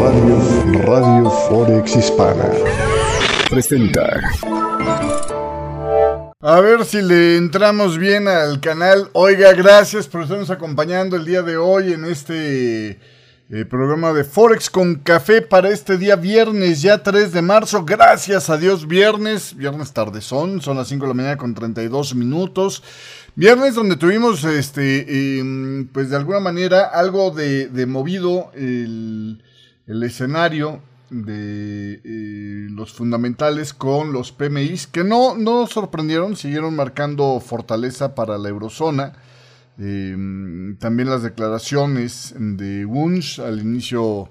Radio, Radio Forex Hispana presenta. A ver si le entramos bien al canal. Oiga, gracias por estarnos acompañando el día de hoy en este eh, programa de Forex con café para este día viernes, ya 3 de marzo. Gracias a Dios, viernes, viernes tardezón, son las 5 de la mañana con 32 minutos. Viernes donde tuvimos, este, em, pues de alguna manera, algo de, movido el, escenario de eh, los fundamentales con los PMIs, que no, no sorprendieron, siguieron marcando fortaleza para la eurozona. Em, también las declaraciones de Wunsch al inicio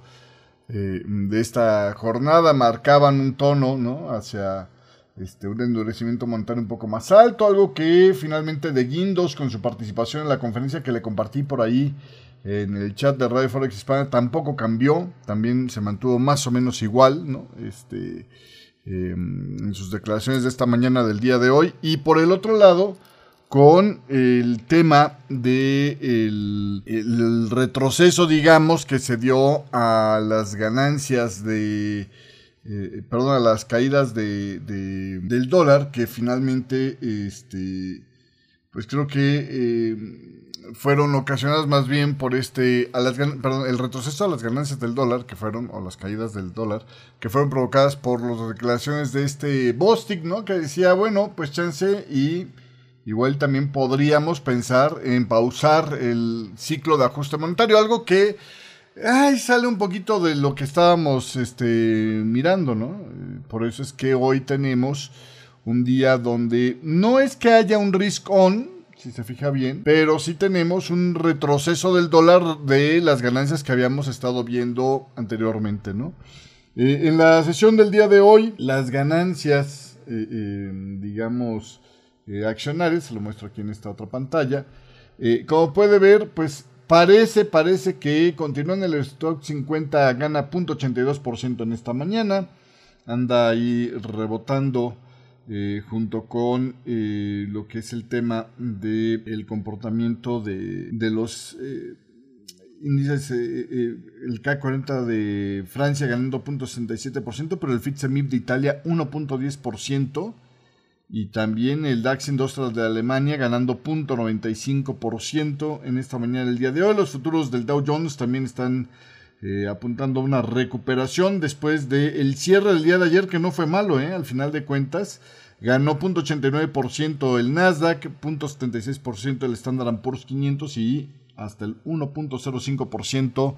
eh, de esta jornada marcaban un tono ¿no? hacia este, un endurecimiento monetario un poco más alto, algo que finalmente de Guindos con su participación en la conferencia que le compartí por ahí en el chat de Radio Forex Hispana tampoco cambió, también se mantuvo más o menos igual, ¿no? Este, em, en sus declaraciones de esta mañana del día de hoy. Y por el otro lado, con el tema de el retroceso, digamos, que se dio a las ganancias de eh, perdón, a las caídas de, del dólar, que finalmente, este, pues creo que eh, fueron ocasionadas más bien por este, a las, perdón, el retroceso a las ganancias del dólar, que fueron, o las caídas del dólar, que fueron provocadas por las declaraciones de este Bostic, ¿no? Que decía, bueno, pues chance y igual también podríamos pensar en pausar el ciclo de ajuste monetario, algo que Ay, sale un poquito de lo que estábamos este, mirando, ¿no? Por eso es que hoy tenemos un día donde no es que haya un risk on, si se fija bien, pero sí tenemos un retroceso del dólar de las ganancias que habíamos estado viendo anteriormente, ¿no? Eh, en la sesión del día de hoy, las ganancias, eh, eh, digamos, accionarias, se lo muestro aquí en esta otra pantalla, como puede ver, pues Parece, parece que continúa en el stock 50, gana 0.82% en esta mañana. Anda ahí rebotando eh, junto con eh, lo que es el tema del comportamiento de, los eh, índices, el K40 de Francia ganando 0.67%, pero el FTSE de Italia 1.10% y también el DAX Industrial de Alemania ganando 0.95% en esta mañana del día de hoy. Los futuros del Dow Jones también están eh, apuntando a una recuperación después del cierre del día de ayer que no fue malo, eh, al final de cuentas. Ganó 0.89% el Nasdaq, 0.76% el Standard Poor's 500 y hasta el 1.05%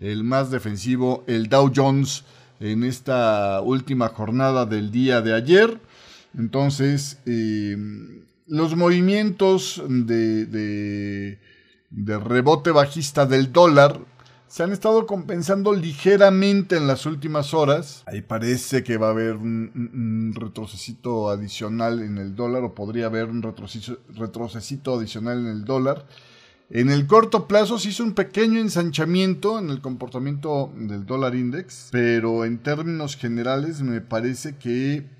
el más defensivo, el Dow Jones, en esta última jornada del día de ayer. Entonces, eh, los movimientos de, rebote bajista del dólar se han estado compensando ligeramente en las últimas horas. Ahí parece que va a haber un, retrocesito adicional en el dólar o podría haber un retrocesito adicional en el dólar. En el corto plazo se hizo un pequeño ensanchamiento en el comportamiento del dólar index, pero en términos generales me parece que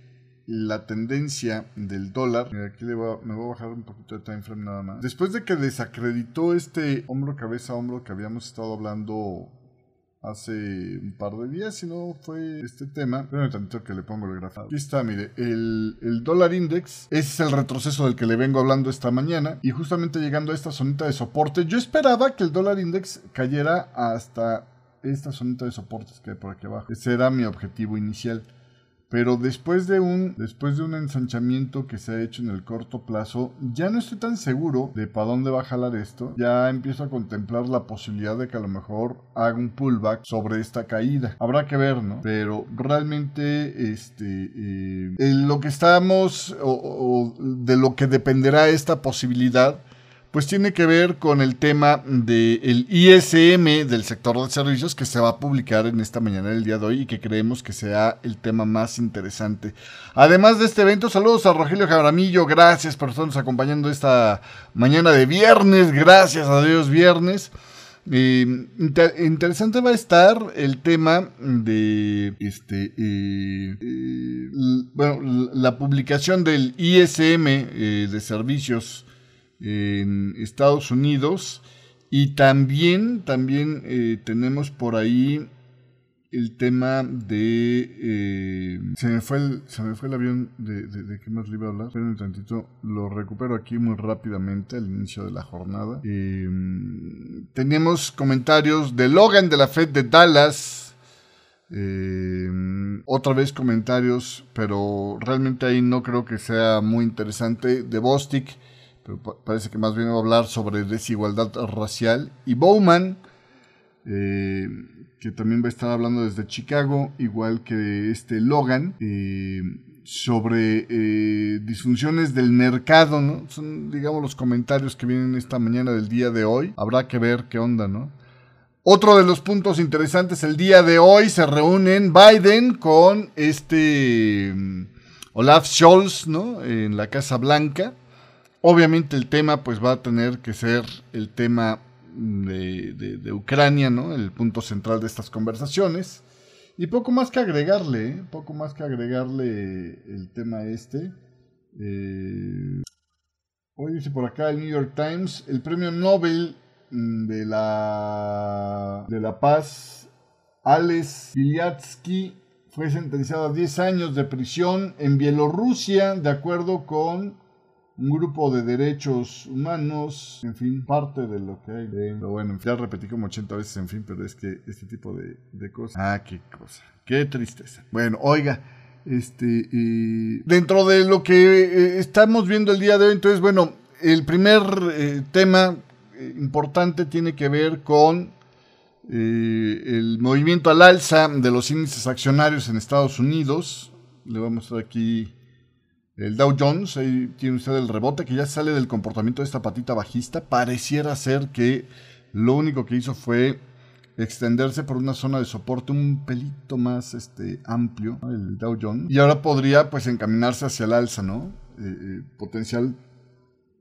la tendencia del dólar. Mira, aquí me voy a bajar un poquito de time frame nada más. Después de que desacreditó este hombro, cabeza, hombro que habíamos estado hablando hace un par de días, si no fue este tema. Espérame tantito que le pongo el gráfico. Aquí está, mire, el, el dólar index. Ese es el retroceso del que le vengo hablando esta mañana. Y justamente llegando a esta zonita de soporte, yo esperaba que el dólar index cayera hasta esta zonita de soportes que hay por aquí abajo. Ese era mi objetivo inicial. Pero después de un después de un ensanchamiento que se ha hecho en el corto plazo, ya no estoy tan seguro de para dónde va a jalar esto. Ya empiezo a contemplar la posibilidad de que a lo mejor haga un pullback sobre esta caída. Habrá que ver, ¿no? Pero realmente este eh, lo que estamos o de lo que dependerá esta posibilidad pues tiene que ver con el tema del ISM del sector de servicios que se va a publicar en esta mañana del día de hoy y que creemos que sea el tema más interesante. Además de este evento, saludos a Rogelio Jabramillo, gracias por estarnos acompañando esta mañana de viernes, gracias a Dios viernes. Eh, interesante va a estar el tema de este eh, eh, bueno, la publicación del ISM de servicios en Estados Unidos Y también, también eh, tenemos por ahí el tema de... Eh, se, me fue el, se me fue el avión de, de, qué más le iba a hablar. Esperen un tantito, lo recupero aquí muy rápidamente al inicio de la jornada. Eh, tenemos comentarios de Logan de la Fed de Dallas. Eh, otra vez comentarios, pero realmente ahí no creo que sea muy interesante. De Bostic, pero parece que más bien va a hablar sobre desigualdad racial. Y Bowman, eh, que también va a estar hablando desde Chicago, igual que este Logan, eh, sobre eh, disfunciones del mercado, ¿no? Son, digamos, los comentarios que vienen esta mañana del día de hoy. Habrá que ver qué onda, ¿no? Otro de los puntos interesantes el día de hoy se reúnen Biden con este mm, Olaf Scholz, ¿no? En la Casa Blanca. Obviamente el tema pues va a tener que ser el tema de, Ucrania, ¿no? El punto central de estas conversaciones. Y poco más que agregarle, ¿eh? poco más que agregarle el tema este. Eh, hoy dice por acá el New York Times, el premio Nobel mm, de la, de la Paz, Alex Bilyatsky, fue sentenciado a 10 años de prisión en Bielorrusia, de acuerdo con un grupo de derechos humanos, en fin, parte de lo que hay de... Pero bueno, ya repetí como 80 veces, en fin, pero es que este tipo de, cosas... Ah, qué cosa, qué tristeza. Bueno, oiga, este, dentro de lo que eh, estamos viendo el día de hoy, entonces, bueno, el primer eh, tema eh, importante tiene que ver con el movimiento al alza de los índices accionarios en Estados Unidos. Le vamos a mostrar aquí el Dow Jones, ahí tiene usted el rebote que ya sale del comportamiento de esta patita bajista. Pareciera ser que lo único que hizo fue extenderse por una zona de soporte un pelito más este, amplio, el Dow Jones. Y ahora podría pues encaminarse hacia el alza, ¿no? Eh, eh, potencial,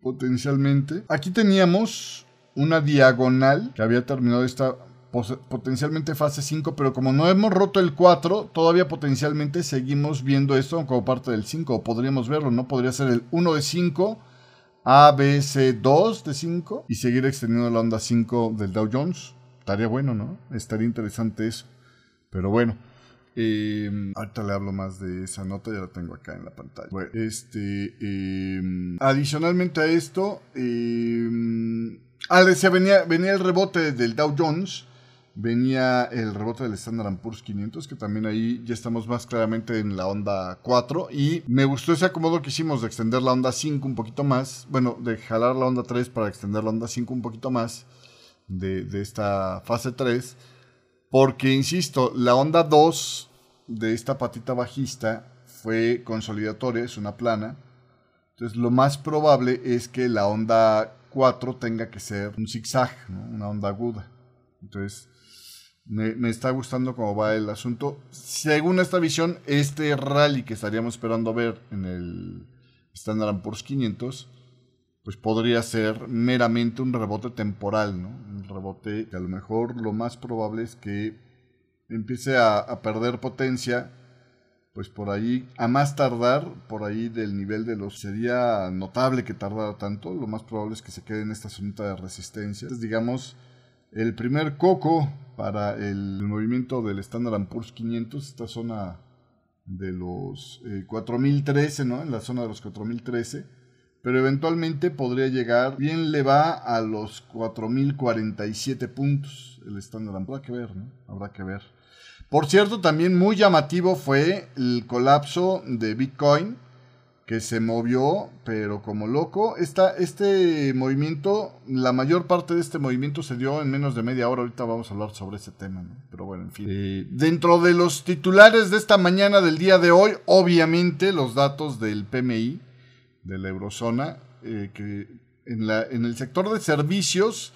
potencialmente. Aquí teníamos una diagonal que había terminado esta potencialmente fase 5, pero como no hemos roto el 4, todavía potencialmente seguimos viendo esto como parte del 5, o podríamos verlo, ¿no? Podría ser el 1 de 5, ABC 2 de 5, y seguir extendiendo la onda 5 del Dow Jones. Estaría bueno, ¿no? Estaría interesante eso. Pero bueno. Eh, ahorita le hablo más de esa nota, ya la tengo acá en la pantalla. Bueno, este, eh, adicionalmente a esto, eh, ah, decía, venía, venía el rebote del Dow Jones venía el rebote del Standard Poor's 500, que también ahí ya estamos más claramente en la onda 4. Y me gustó ese acomodo que hicimos de extender la onda 5 un poquito más. Bueno, de jalar la onda 3 para extender la onda 5 un poquito más de, esta fase 3. Porque, insisto, la onda 2 de esta patita bajista fue consolidatoria, es una plana. Entonces, lo más probable es que la onda 4 tenga que ser un zigzag, una onda aguda. Entonces, me, está gustando cómo va el asunto. Según esta visión, este rally que estaríamos esperando ver en el Standard Poor's 500, pues podría ser meramente un rebote temporal, ¿no? Un rebote que a lo mejor lo más probable es que empiece a, perder potencia, pues por ahí, a más tardar, por ahí del nivel de los... Sería notable que tardara tanto, lo más probable es que se quede en esta zona de resistencia. Entonces, digamos, el primer coco para el movimiento del Standard Poor's 500, esta zona de los 4013, eh, ¿no? En la zona de los 4013. Pero eventualmente podría llegar, bien le va a los 4047 puntos el Standard Habrá que ver, ¿no? Habrá que ver. Por cierto, también muy llamativo fue el colapso de Bitcoin que se movió, pero como loco. Esta, este movimiento, la mayor parte de este movimiento se dio en menos de media hora. Ahorita vamos a hablar sobre ese tema, ¿no? Pero bueno, en fin. Eh, dentro de los titulares de esta mañana del día de hoy, obviamente los datos del PMI de la eurozona, eh, que en, la, en el sector de servicios,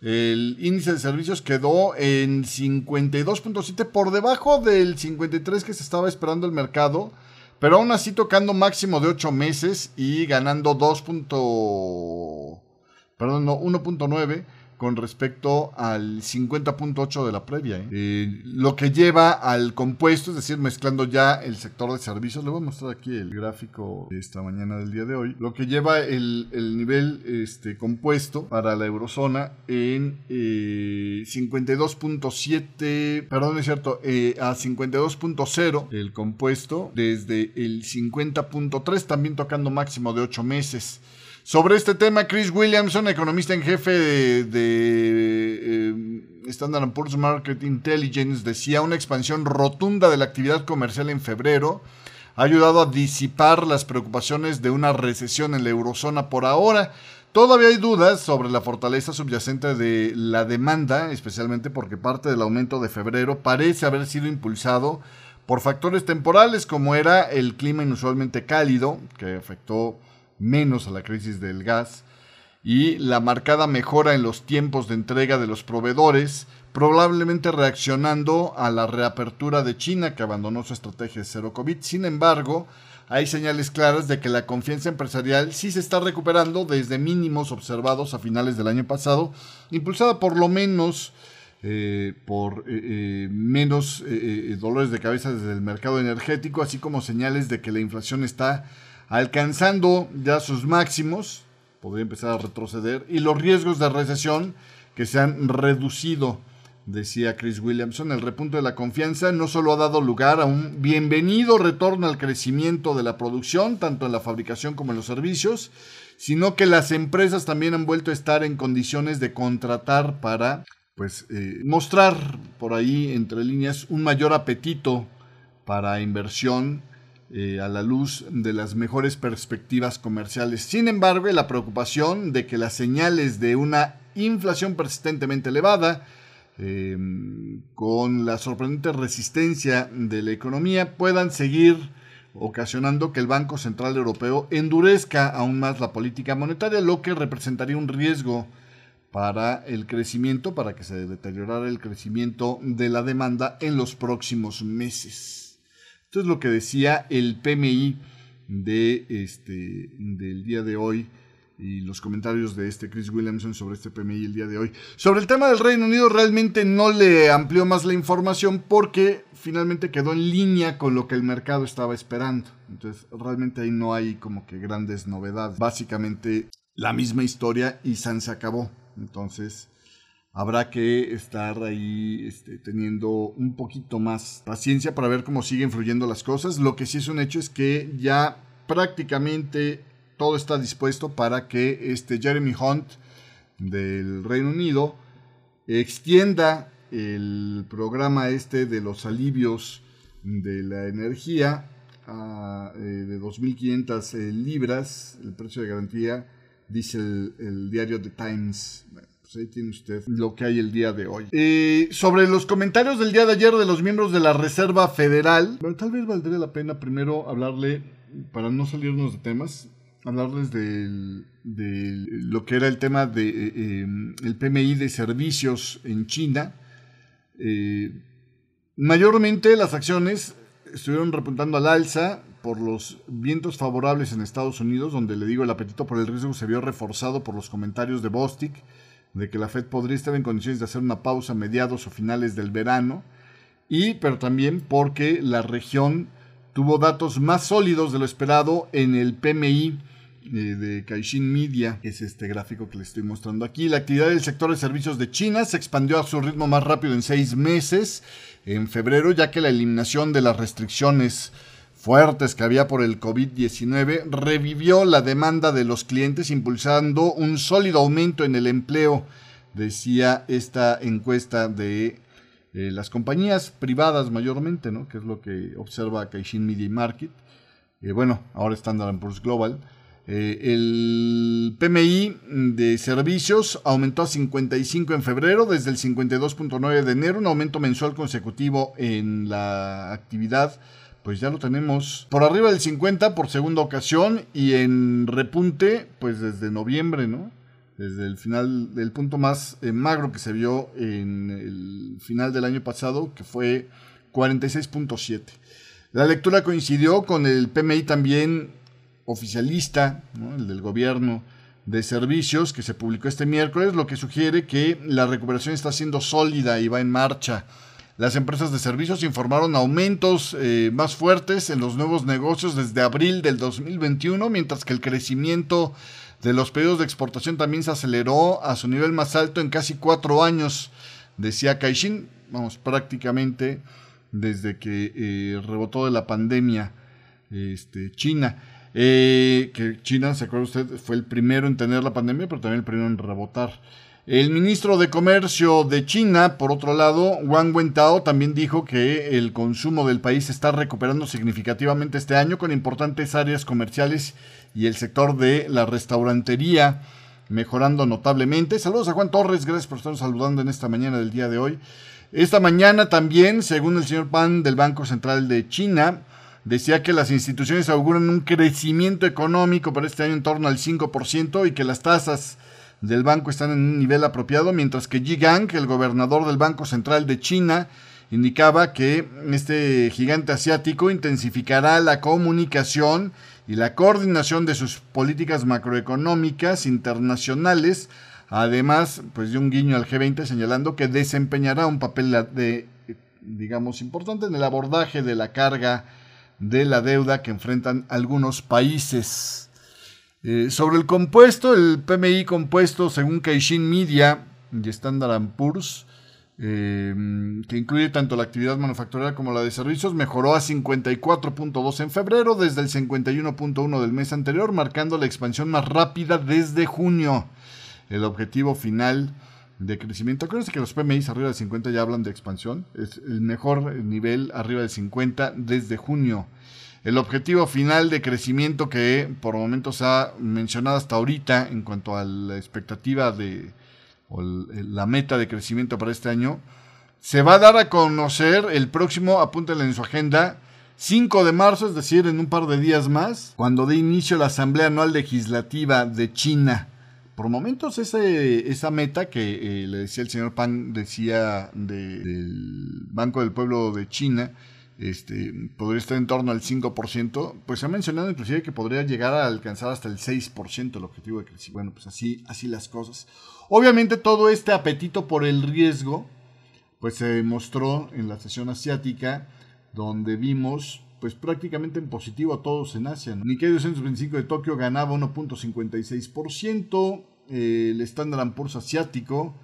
el índice de servicios quedó en 52.7 por debajo del 53 que se estaba esperando el mercado pero aún así tocando máximo de 8 meses y ganando 2. Perdón, no, 1.9. con respecto al 50.8 de la previa. ¿eh? Eh, lo que lleva al compuesto, es decir, mezclando ya el sector de servicios, le voy a mostrar aquí el gráfico de esta mañana del día de hoy, lo que lleva el, nivel este, compuesto para la eurozona en 52.7, eh, perdón, es cierto, a 52.0 el compuesto desde el 50.3, también tocando máximo de 8 meses. Sobre este tema, Chris Williamson, economista en jefe de, eh, Standard Poor's Market Intelligence, decía una expansión rotunda de la actividad comercial en febrero ha ayudado a disipar las preocupaciones de una recesión en la eurozona por ahora. Todavía hay dudas sobre la fortaleza subyacente de la demanda, especialmente porque parte del aumento de febrero parece haber sido impulsado por factores temporales como era el clima inusualmente cálido, que afectó menos a la crisis del gas y la marcada mejora en los tiempos de entrega de los proveedores, probablemente reaccionando a la reapertura de China que abandonó su estrategia de cero COVID. Sin embargo, hay señales claras de que la confianza empresarial sí se está recuperando desde mínimos observados a finales del año pasado, impulsada por lo menos eh, por eh, eh, menos dolores de cabeza desde el mercado energético, así como señales de que la inflación está alcanzando ya sus máximos, podría empezar a retroceder, y los riesgos de recesión que se han reducido, decía Chris Williamson. El repunto de la confianza no solo ha dado lugar a un bienvenido retorno al crecimiento de la producción, tanto en la fabricación como en los servicios, sino que las empresas también han vuelto a estar en condiciones de contratar para pues eh, mostrar por ahí entre líneas un mayor apetito para inversión eh, a la luz de las mejores perspectivas comerciales. Sin embargo, la preocupación de que las señales de una inflación persistentemente elevada, em, con la sorprendente resistencia de la economía, puedan seguir ocasionando que el Banco Central Europeo endurezca aún más la política monetaria, lo que representaría un riesgo para el crecimiento, para que se deteriorara el crecimiento de la demanda en los próximos meses. Esto es lo que decía el PMI de este, del día de hoy y los comentarios de este Chris Williamson sobre este PMI el día de hoy. Sobre el tema del Reino Unido realmente no le amplió más la información porque finalmente quedó en línea con lo que el mercado estaba esperando. Entonces realmente ahí no hay como que grandes novedades. Básicamente la misma historia y San se acabó. Entonces habrá que estar ahí este, teniendo un poquito más paciencia para ver cómo siguen fluyendo las cosas. Lo que sí es un hecho es que ya prácticamente todo está dispuesto para que este Jeremy Hunt del Reino Unido extienda el programa este de los alivios de la energía eh, de 2.500 eh, libras, el precio de garantía, dice el diario The Times. Pues ahí tiene usted lo que hay el día de hoy. Eh, sobre los comentarios del día de ayer de los miembros de la Reserva Federal, tal vez valdría la pena primero hablarle, para no salirnos de temas, hablarles de lo que era el tema de, eh, el PMI de servicios en China. Eh, mayormente las acciones estuvieron repuntando al alza por los vientos favorables en Estados Unidos, donde le digo el apetito por el riesgo se vio reforzado por los comentarios de Bostic de que la Fed podría estar en condiciones de hacer una pausa a mediados o finales del verano, y pero también porque la región tuvo datos más sólidos de lo esperado en el PMI eh, de Caixin Media, que es este gráfico que les estoy mostrando aquí. La actividad del sector de servicios de China se expandió a su ritmo más rápido en seis meses, en febrero, ya que la eliminación de las restricciones fuertes que había por el COVID-19, revivió la demanda de los clientes impulsando un sólido aumento en el empleo, decía esta encuesta de eh, las compañías privadas mayormente, ¿no? que es lo que observa Caixin Media Market. Eh, bueno, ahora Standard Poor's Global. Eh, el PMI de servicios aumentó a 55 en febrero, desde el 52.9 de enero, un aumento mensual consecutivo en la actividad pues ya lo tenemos por arriba del 50 por segunda ocasión y en repunte, pues desde noviembre, ¿no? Desde el final del punto más eh, magro que se vio en el final del año pasado, que fue 46.7. La lectura coincidió con el PMI también oficialista, el del gobierno de servicios que se publicó este miércoles, lo que sugiere que la recuperación está siendo sólida y va en marcha. Las empresas de servicios informaron aumentos eh, más fuertes en los nuevos negocios desde abril del 2021, mientras que el crecimiento de los pedidos de exportación también se aceleró a su nivel más alto en casi cuatro años, decía Caixin, vamos, prácticamente desde que eh, rebotó de la pandemia este, China. Eh, que China, se acuerda usted, fue el primero en tener la pandemia, pero también el primero en rebotar. El ministro de Comercio de China, por otro lado, Wang Wentao, también dijo que el consumo del país está recuperando significativamente este año con importantes áreas comerciales y el sector de la restaurantería mejorando notablemente. Saludos a Juan Torres, gracias por estar saludando en esta mañana del día de hoy. Esta mañana también, según el señor Pan del Banco Central de China, decía que las instituciones auguran un crecimiento económico para este año en torno al 5% y que las tasas del banco están en un nivel apropiado, mientras que Yi Gang, el gobernador del Banco Central de China, indicaba que este gigante asiático intensificará la comunicación y la coordinación de sus políticas macroeconómicas internacionales, además pues de un guiño al G20 señalando que desempeñará un papel de digamos importante en el abordaje de la carga de la deuda que enfrentan algunos países. Eh, sobre el compuesto, el PMI compuesto según Caixin Media y Standard Poor's, eh, que incluye tanto la actividad manufacturera como la de servicios, mejoró a 54.2 en febrero desde el 51.1 del mes anterior, marcando la expansión más rápida desde junio. El objetivo final de crecimiento, acuérdense que los PMI arriba de 50 ya hablan de expansión, es el mejor nivel arriba de 50 desde junio. El objetivo final de crecimiento que por momentos ha mencionado hasta ahorita en cuanto a la expectativa de o la meta de crecimiento para este año se va a dar a conocer el próximo, apúntenle en su agenda, 5 de marzo, es decir, en un par de días más, cuando dé inicio la Asamblea Anual Legislativa de China. Por momentos ese, esa meta que eh, le decía el señor Pan, decía del Banco del Pueblo de China, este, podría estar en torno al 5%, pues se ha mencionado inclusive que podría llegar a alcanzar hasta el 6% el objetivo de crecimiento. Bueno, pues así, así las cosas. Obviamente todo este apetito por el riesgo, pues se mostró en la sesión asiática, donde vimos pues prácticamente en positivo a todos en Asia. Nikkei 225 de Tokio ganaba 1.56%, el Standard Poor's asiático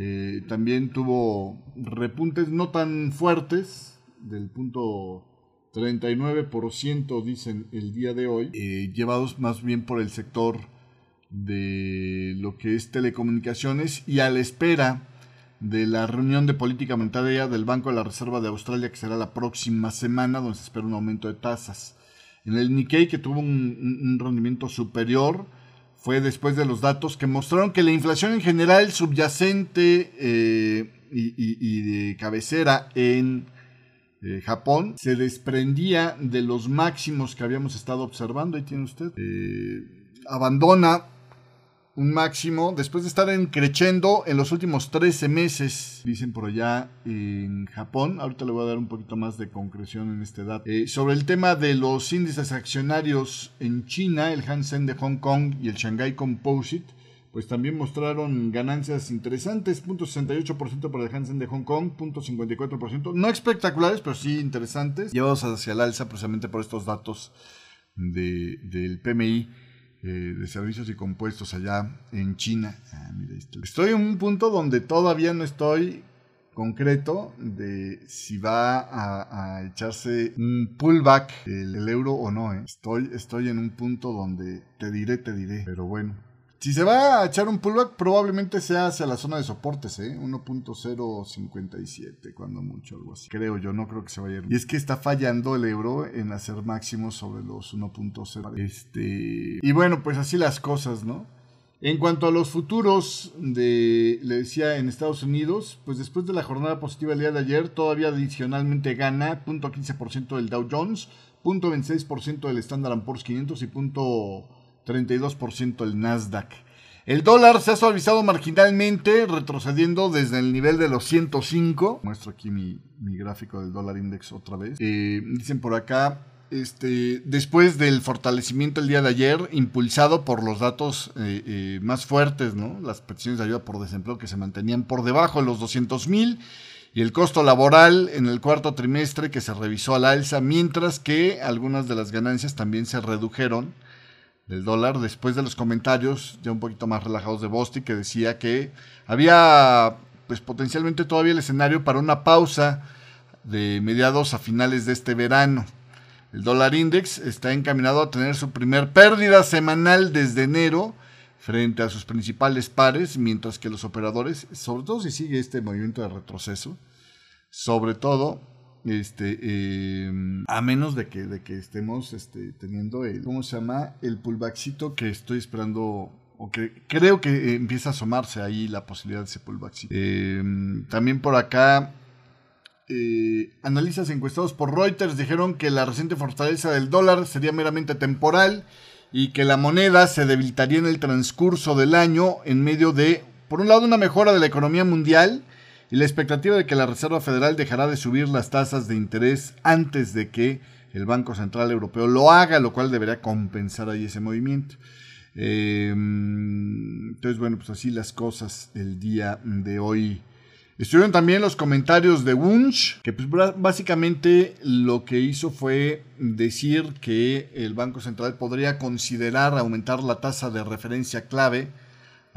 eh, también tuvo repuntes no tan fuertes, del punto 39% dicen el día de hoy, eh, llevados más bien por el sector de lo que es telecomunicaciones y a la espera de la reunión de política monetaria del Banco de la Reserva de Australia que será la próxima semana donde se espera un aumento de tasas. En el Nikkei que tuvo un, rendimiento superior fue después de los datos que mostraron que la inflación en general subyacente eh, y de cabecera en eh, Japón se desprendía de los máximos que habíamos estado observando. Ahí tiene usted. Eh, abandona un máximo después de estar creciendo en los últimos 13 meses, dicen por allá en Japón. Ahorita le voy a dar un poquito más de concreción en este dato. Eh, sobre el tema de los índices accionarios en China, el Hansen de Hong Kong y el Shanghai Composite pues también mostraron ganancias interesantes, 0.68% para el Hansen de Hong Kong, 0.54%, no espectaculares, pero sí interesantes, llevados hacia el alza precisamente por estos datos de, del PMI eh, de servicios y compuestos allá en China. Ah, estoy en un punto donde todavía no estoy concreto de si va a, echarse un pullback el, euro o no. ¿eh? Estoy, estoy en un punto donde te diré, te diré, pero bueno. Si se va a echar un pullback, probablemente sea hacia la zona de soportes, ¿eh? 1.057, cuando mucho, algo así. Creo yo, no creo que se vaya a ir. Y es que está fallando el euro en hacer máximos sobre los 1.0. Este. Y bueno, pues así las cosas, ¿no? En cuanto a los futuros de, le decía, en Estados Unidos, pues después de la jornada positiva el día de ayer, todavía adicionalmente gana 0.15% del Dow Jones, 0.26% del Standard Poor's 500 y 32% el Nasdaq. El dólar se ha suavizado marginalmente, retrocediendo desde el nivel de los 105. Muestro aquí mi, gráfico del dólar index otra vez. Eh, dicen por acá, este, después del fortalecimiento el día de ayer, impulsado por los datos eh, eh, más fuertes, ¿no? Las peticiones de ayuda por desempleo que se mantenían por debajo de los 200 mil y el costo laboral en el cuarto trimestre que se revisó al alza, mientras que algunas de las ganancias también se redujeron del dólar después de los comentarios ya un poquito más relajados de Bosti que decía que había pues potencialmente todavía el escenario para una pausa de mediados a finales de este verano. El dólar index está encaminado a tener su primer pérdida semanal desde enero frente a sus principales pares, mientras que los operadores, sobre todo si sigue este movimiento de retroceso, sobre todo este eh, a menos de que, de que estemos este, teniendo el cómo se llama el pullbackcito que estoy esperando o que creo que empieza a asomarse ahí la posibilidad de ese pullbackcito. Eh, también por acá eh, analistas encuestados por Reuters dijeron que la reciente fortaleza del dólar sería meramente temporal y que la moneda se debilitaría en el transcurso del año en medio de, por un lado, una mejora de la economía mundial y la expectativa de que la Reserva Federal dejará de subir las tasas de interés antes de que el Banco Central Europeo lo haga, lo cual debería compensar ahí ese movimiento. Em, entonces, bueno, pues así las cosas el día de hoy. Estuvieron también los comentarios de Wunsch, que pues básicamente lo que hizo fue decir que el Banco Central podría considerar aumentar la tasa de referencia clave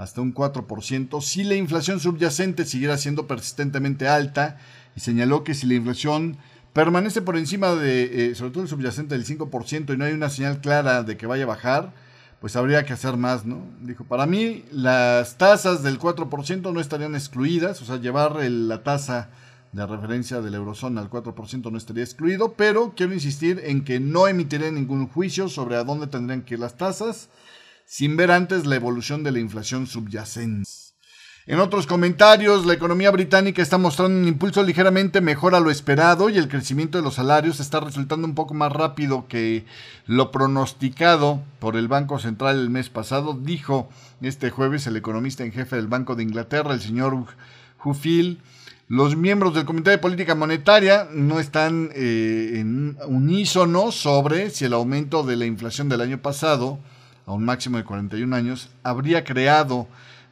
hasta un 4% si la inflación subyacente siguiera siendo persistentemente alta y señaló que si la inflación permanece por encima de, eh, sobre todo el subyacente del 5% y no hay una señal clara de que vaya a bajar, pues habría que hacer más, ¿no? Dijo, para mí las tasas del 4% no estarían excluidas, o sea, llevar la tasa de referencia de la eurozona al 4% no estaría excluido, pero quiero insistir en que no emitiré ningún juicio sobre a dónde tendrían que ir las tasas, sin ver antes la evolución de la inflación subyacente. En otros comentarios, la economía británica está mostrando un impulso ligeramente mejor a lo esperado y el crecimiento de los salarios está resultando un poco más rápido que lo pronosticado por el Banco Central el mes pasado, dijo este jueves el economista en jefe del Banco de Inglaterra, el señor Hufield. Los miembros del Comité de Política Monetaria no están eh, en unísono sobre si el aumento de la inflación del año pasado, a un máximo de 41 años, habría creado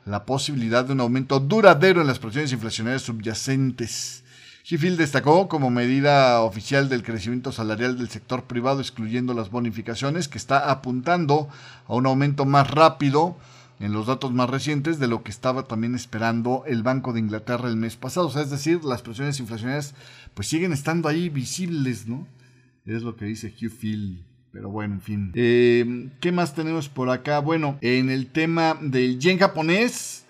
la posibilidad de un aumento duradero en las presiones inflacionarias subyacentes. Sheffield destacó como medida oficial del crecimiento salarial del sector privado, excluyendo las bonificaciones, que está apuntando a un aumento más rápido en los datos más recientes de lo que estaba también esperando el Banco de Inglaterra el mes pasado. O sea, es decir, las presiones inflacionarias pues siguen estando ahí visibles, ¿no? Es lo que dice Hugh Field. Pero bueno, en fin. Eh, ¿Qué más tenemos por acá? Bueno, en el tema del yen japonés,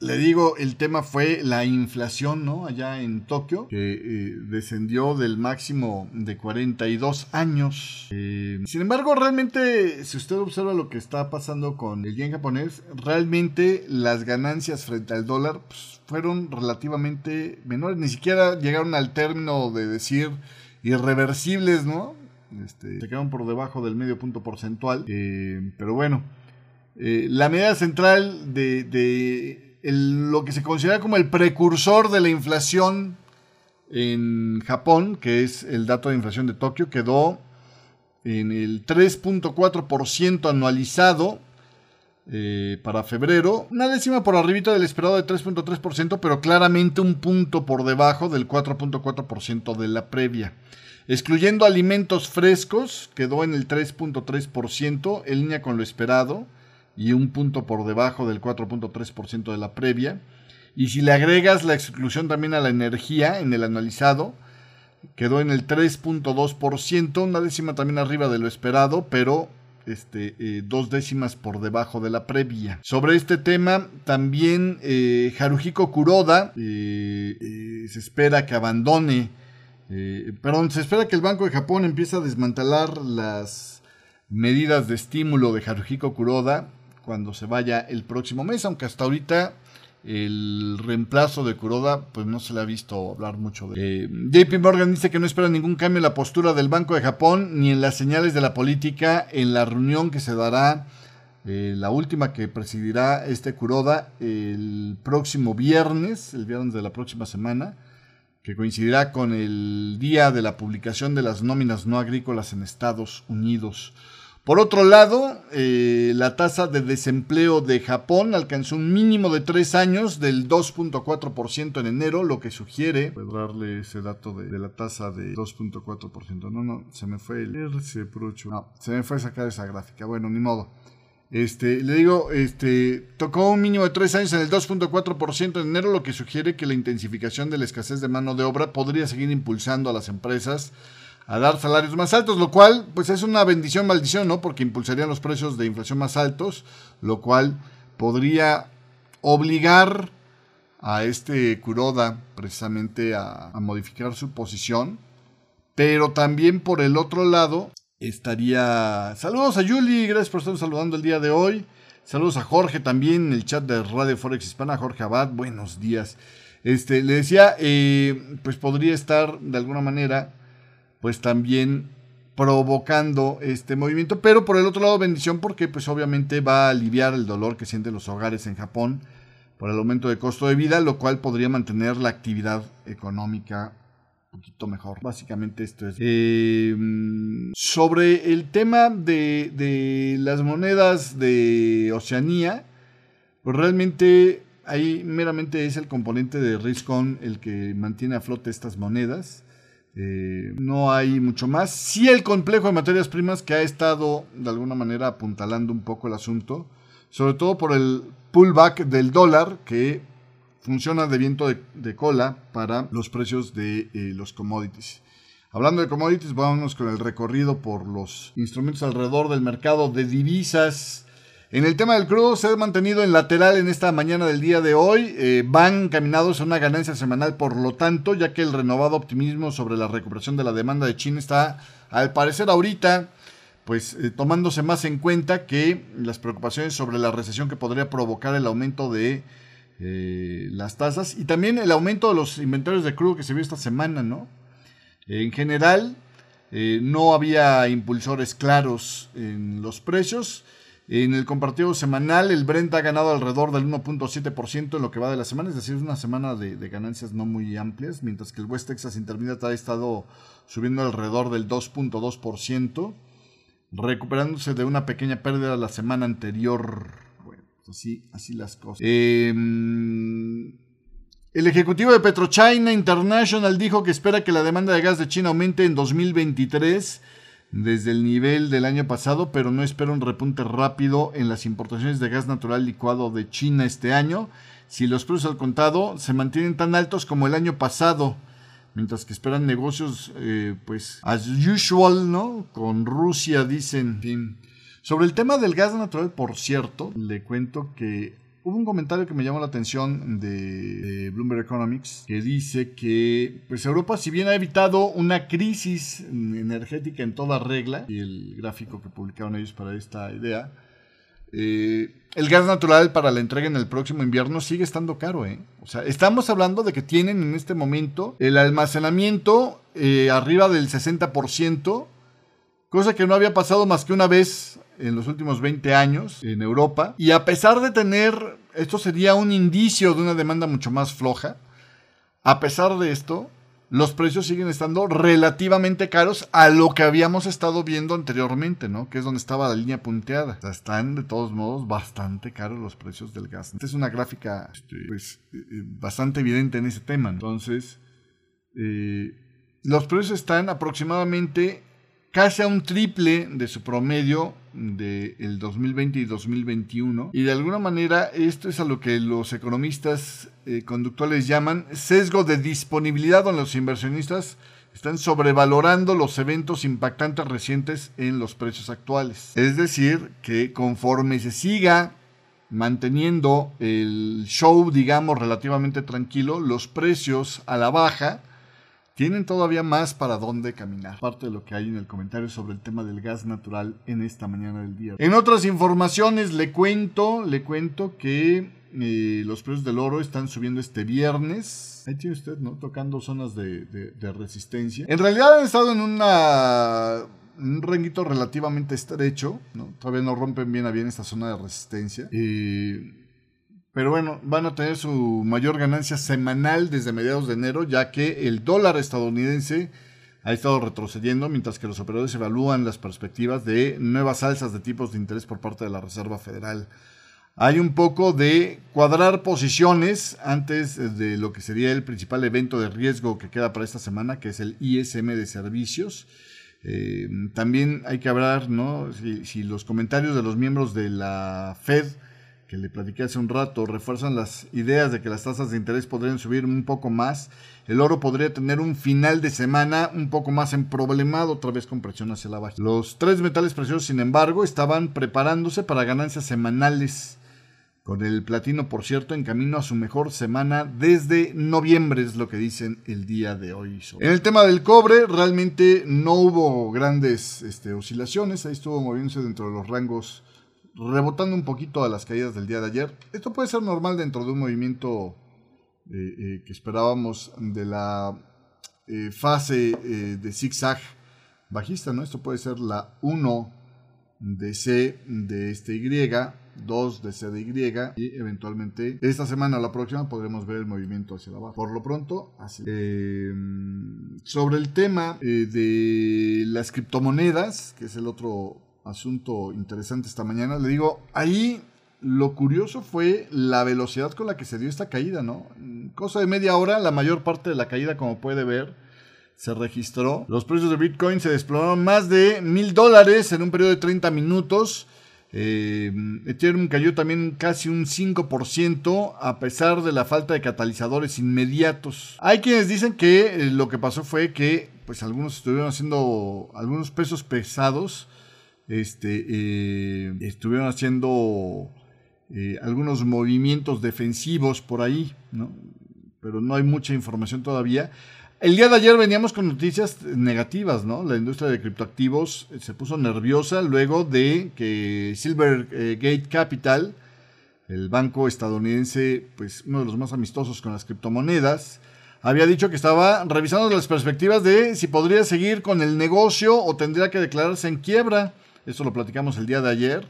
le digo, el tema fue la inflación, ¿no? Allá en Tokio, que eh, descendió del máximo de 42 años. Eh, sin embargo, realmente, si usted observa lo que está pasando con el yen japonés, realmente las ganancias frente al dólar pues, fueron relativamente menores. Ni siquiera llegaron al término de decir irreversibles, ¿no? Este, se quedaron por debajo del medio punto porcentual. Eh, pero bueno, eh, la medida central de, lo que se considera como el precursor de la inflación en Japón, que es el dato de inflación de Tokio, quedó en el 3.4% anualizado eh, para febrero, una décima por arribita del esperado de 3.3%, pero claramente un punto por debajo del 4.4% de la previa. Excluyendo alimentos frescos, quedó en el 3.3%, en línea con lo esperado, y un punto por debajo del 4.3% de la previa. Y si le agregas la exclusión también a la energía en el analizado, quedó en el 3.2%, una décima también arriba de lo esperado, pero este, eh, dos décimas por debajo de la previa. Sobre este tema, también eh, Haruhiko Kuroda eh, eh, se espera que abandone eh, perdón, se espera que el Banco de Japón empiece a desmantelar las medidas de estímulo de Haruhiko Kuroda cuando se vaya el próximo mes, aunque hasta ahorita el reemplazo de Kuroda pues no se le ha visto hablar mucho de eh, JP Morgan dice que no espera ningún cambio en la postura del Banco de Japón ni en las señales de la política en la reunión que se dará eh, la última que presidirá este Kuroda el próximo viernes, el viernes de la próxima semana que coincidirá con el día de la publicación de las nóminas no agrícolas en Estados Unidos. Por otro lado, eh, la tasa de desempleo de Japón alcanzó un mínimo de tres años del 2.4% en enero, lo que sugiere... Puedo darle ese dato de, la tasa de 2.4%. No, no, se me fue el No, se me fue sacar esa gráfica. Bueno, ni modo. Este, le digo, este, tocó un mínimo de tres años en el 2.4% en enero, lo que sugiere que la intensificación de la escasez de mano de obra podría seguir impulsando a las empresas a dar salarios más altos, lo cual pues es una bendición maldición, ¿no? Porque impulsarían los precios de inflación más altos, lo cual podría obligar a este Kuroda precisamente a, a modificar su posición, pero también por el otro lado estaría... Saludos a Yuli, gracias por estar saludando el día de hoy. Saludos a Jorge también en el chat de Radio Forex Hispana, Jorge Abad, buenos días. Este, le decía, eh, pues podría estar de alguna manera pues también provocando este movimiento, pero por el otro lado bendición porque pues obviamente va a aliviar el dolor que sienten los hogares en Japón por el aumento de costo de vida, lo cual podría mantener la actividad económica poquito mejor. Básicamente esto es. Em, sobre el tema de, de, las monedas de Oceanía, pues realmente ahí meramente es el componente de RISCON el que mantiene a flote estas monedas. Eh, no hay mucho más. Sí el complejo de materias primas que ha estado de alguna manera apuntalando un poco el asunto, sobre todo por el pullback del dólar que funciona de viento de, cola para los precios de eh, los commodities. Hablando de commodities, vámonos con el recorrido por los instrumentos alrededor del mercado de divisas. En el tema del crudo se ha mantenido en lateral en esta mañana del día de hoy. Eh, van caminados a una ganancia semanal, por lo tanto, ya que el renovado optimismo sobre la recuperación de la demanda de China está, al parecer ahorita, pues eh, tomándose más en cuenta que las preocupaciones sobre la recesión que podría provocar el aumento de eh, las tasas y también el aumento de los inventarios de crudo que se vio esta semana, ¿no? En general, no había impulsores claros en los precios. En el compartido semanal, el Brent ha ganado alrededor del 1.7% en lo que va de la semana, es decir, es una semana de, ganancias no muy amplias, mientras que el West Texas Intermediate ha estado subiendo alrededor del 2.2%, recuperándose de una pequeña pérdida la semana anterior. Así las cosas. Em, el ejecutivo de PetroChina International dijo que espera que la demanda de gas de China aumente en 2023 desde el nivel del año pasado, pero no espera un repunte rápido en las importaciones de gas natural licuado de China este año, si los precios al contado se mantienen tan altos como el año pasado, mientras que esperan negocios, eh, pues, as usual, ¿no? Con Rusia, dicen. Sobre el tema del gas natural, por cierto, le cuento que Hubo un comentario que me llamó la atención de, Bloomberg Economics que dice que pues Europa si bien ha evitado una crisis energética en toda regla y el gráfico que publicaron ellos para esta idea eh, el gas natural para la entrega en el próximo invierno sigue estando caro, ¿eh? O sea, estamos hablando de que tienen en este momento el almacenamiento eh, arriba del 60%, cosa que no había pasado más que una vez en los últimos 20 años en Europa. Y a pesar de tener, esto sería un indicio de una demanda mucho más floja, a pesar de esto, los precios siguen estando relativamente caros a lo que habíamos estado viendo anteriormente, ¿no? Que es donde estaba la línea punteada. Están de todos modos bastante caros los precios del gas. Esta es una gráfica este, pues, eh, eh, bastante evidente en ese tema. Entonces, eh, los precios están aproximadamente casi a un triple de su promedio del 2020 y 2021. Y de alguna manera esto es a lo que los economistas eh, conductuales llaman sesgo de disponibilidad donde los inversionistas están sobrevalorando los eventos impactantes recientes en los precios actuales. Es decir, que conforme se siga manteniendo el show, digamos, relativamente tranquilo, los precios a la baja tienen todavía más para dónde caminar. Parte de lo que hay en el comentario sobre el tema del gas natural en esta mañana del día. En otras informaciones le cuento, le cuento que eh, los precios del oro están subiendo este viernes. Ahí tiene usted, ¿no? Tocando zonas de, resistencia. En realidad han estado en una un ranguito relativamente estrecho. Todavía no rompen bien a bien esta zona de resistencia. Eh, pero bueno, van a tener su mayor ganancia semanal desde mediados de enero, ya que el dólar estadounidense ha estado retrocediendo mientras que los operadores evalúan las perspectivas de nuevas alzas de tipos de interés por parte de la Reserva Federal. Hay un poco de cuadrar posiciones antes de lo que sería el principal evento de riesgo que queda para esta semana, que es el ISM de servicios. Eh, también hay que hablar, ¿no? Si, los comentarios de los miembros de la Fed, que le platiqué hace un rato, refuerzan las ideas de que las tasas de interés podrían subir un poco más, el oro podría tener un final de semana un poco más emproblemado, otra vez con presión hacia la baja. Los tres metales preciosos, sin embargo, estaban preparándose para ganancias semanales con el platino, por cierto, en camino a su mejor semana desde noviembre, es lo que dicen el día de hoy. En el tema del cobre, realmente no hubo grandes este, oscilaciones, ahí estuvo moviéndose dentro de los rangos, rebotando un poquito a las caídas del día de ayer. Esto puede ser normal dentro de un movimiento eh, eh, que esperábamos de la eh, fase de zigzag bajista, ¿no? Esto puede ser la 1 de C de este Y 2 de CDY y eventualmente esta semana o la próxima podremos ver el movimiento hacia la baja. Por lo pronto, así. Eh, sobre el tema de las criptomonedas, que es el otro asunto interesante esta mañana, le digo, ahí lo curioso fue la velocidad con la que se dio esta caída, ¿no? Cosa de media hora, la mayor parte de la caída, como puede ver, se registró. Los precios de Bitcoin se desplomaron más de mil dólares en un periodo de 30 minutos. Eh, Ethereum cayó también casi un 5% a pesar de la falta de catalizadores inmediatos. Hay quienes dicen que eh, lo que pasó fue que pues algunos estuvieron haciendo algunos pesos pesados este, eh, estuvieron haciendo algunos movimientos defensivos por ahí, pero no hay mucha información todavía. El día de ayer veníamos con noticias negativas, ¿no? La industria de criptoactivos eh, se puso nerviosa luego de que Silvergate Capital, el banco estadounidense, pues uno de los más amistosos con las criptomonedas, había dicho que estaba revisando las perspectivas de si podría seguir con el negocio o tendría que declararse en quiebra. Eso lo platicamos el día de ayer.